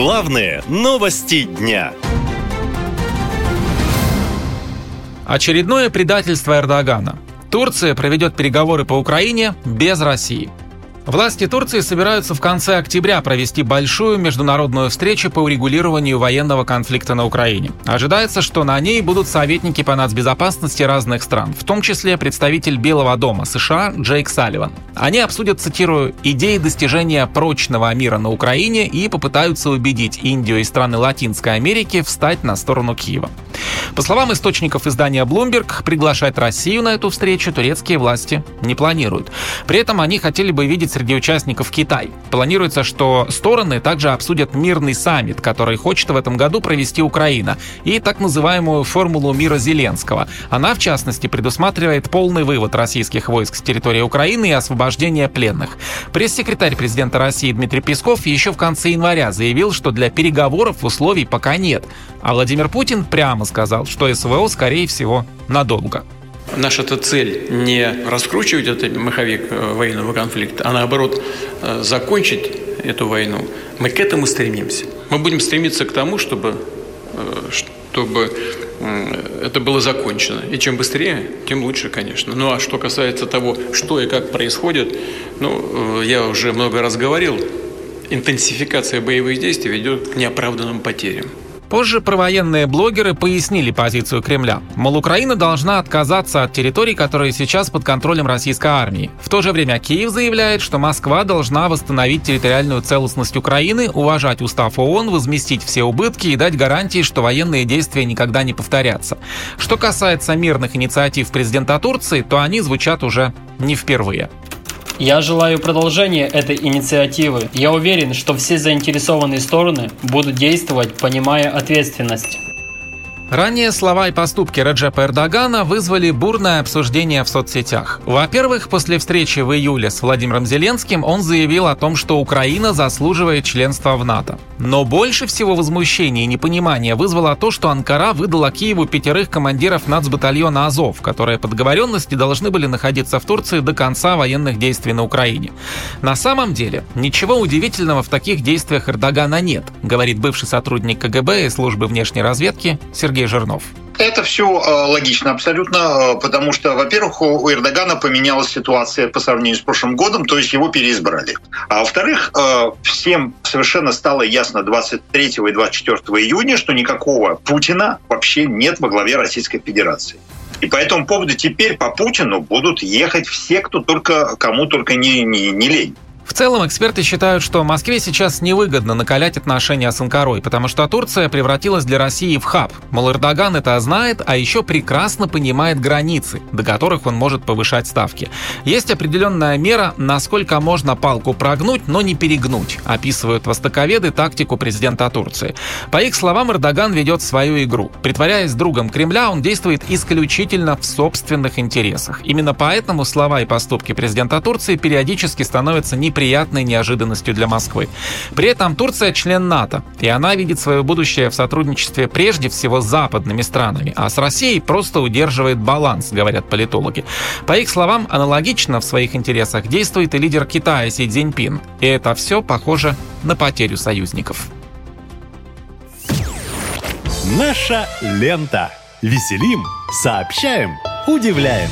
Главные новости дня. Очередное предательство Эрдогана. Турция проведет переговоры по Украине без России. Власти Турции собираются в конце октября провести большую международную встречу по урегулированию военного конфликта на Украине. Ожидается, что на ней будут советники по нацбезопасности разных стран, в том числе представитель Белого дома США Джейк Салливан. Они обсудят, цитирую, «идеи достижения прочного мира на Украине и попытаются убедить Индию и страны Латинской Америки встать на сторону Киева». По словам источников издания Bloomberg, приглашать Россию на эту встречу турецкие власти не планируют. При этом они хотели бы видеть среди участников Китай. Планируется, что стороны также обсудят мирный саммит, который хочет в этом году провести Украина, и так называемую формулу мира Зеленского. Она, в частности, предусматривает полный вывод российских войск с территории Украины и освобождение пленных. Пресс-секретарь президента России Дмитрий Песков еще в конце января заявил, что для переговоров условий пока нет. А Владимир Путин прямо сказал, что СВО, скорее всего, надолго. Наша эта цель не раскручивать этот маховик э, военного конфликта, а наоборот э, закончить эту войну. Мы к этому стремимся. Мы будем стремиться к тому, чтобы, э, чтобы это было закончено. И чем быстрее, тем лучше, конечно. Ну а что касается того, что и как происходит, ну, я уже много раз говорил, интенсификация боевых действий ведет к неоправданным потерям. Позже провоенные блогеры пояснили позицию Кремля. Мол, Украина должна отказаться от территорий, которые сейчас под контролем российской армии. В то же время Киев заявляет, что Москва должна восстановить территориальную целостность Украины, уважать устав ООН, возместить все убытки и дать гарантии, что военные действия никогда не повторятся. Что касается мирных инициатив президента Турции, то они звучат уже не впервые. Я желаю продолжения этой инициативы. Я уверен, что все заинтересованные стороны будут действовать, понимая ответственность. Ранее слова и поступки Реджепа Эрдогана вызвали бурное обсуждение в соцсетях. Во-первых, после встречи в июле с Владимиром Зеленским он заявил о том, что Украина заслуживает членства в НАТО. Но больше всего возмущения и непонимания вызвало то, что Анкара выдала Киеву пятерых командиров нацбатальона «Азов», которые по договоренности должны были находиться в Турции до конца военных действий на Украине. На самом деле, ничего удивительного в таких действиях Эрдогана нет, говорит бывший сотрудник КГБ и службы внешней разведки Сергей Сергей Жирнов. Это все э, логично абсолютно, э, потому что, во-первых, у Эрдогана поменялась ситуация по сравнению с прошлым годом, то есть его переизбрали. А во-вторых, э, всем совершенно стало ясно 23 и 24 июня, что никакого Путина вообще нет во главе Российской Федерации. И по этому поводу теперь по Путину будут ехать все, кто только, кому только не, не, не лень. Целом, эксперты считают, что Москве сейчас невыгодно накалять отношения с Анкарой, потому что Турция превратилась для России в хаб. Мол, Эрдоган это знает, а еще прекрасно понимает границы, до которых он может повышать ставки. Есть определенная мера, насколько можно палку прогнуть, но не перегнуть, описывают востоковеды тактику президента Турции. По их словам, Эрдоган ведет свою игру. Притворяясь другом Кремля, он действует исключительно в собственных интересах. Именно поэтому слова и поступки президента Турции периодически становятся неприятными неприятной неожиданностью для Москвы. При этом Турция член НАТО, и она видит свое будущее в сотрудничестве прежде всего с западными странами, а с Россией просто удерживает баланс, говорят политологи. По их словам, аналогично в своих интересах действует и лидер Китая Си Цзиньпин. И это все похоже на потерю союзников. Наша лента. Веселим, сообщаем, удивляем.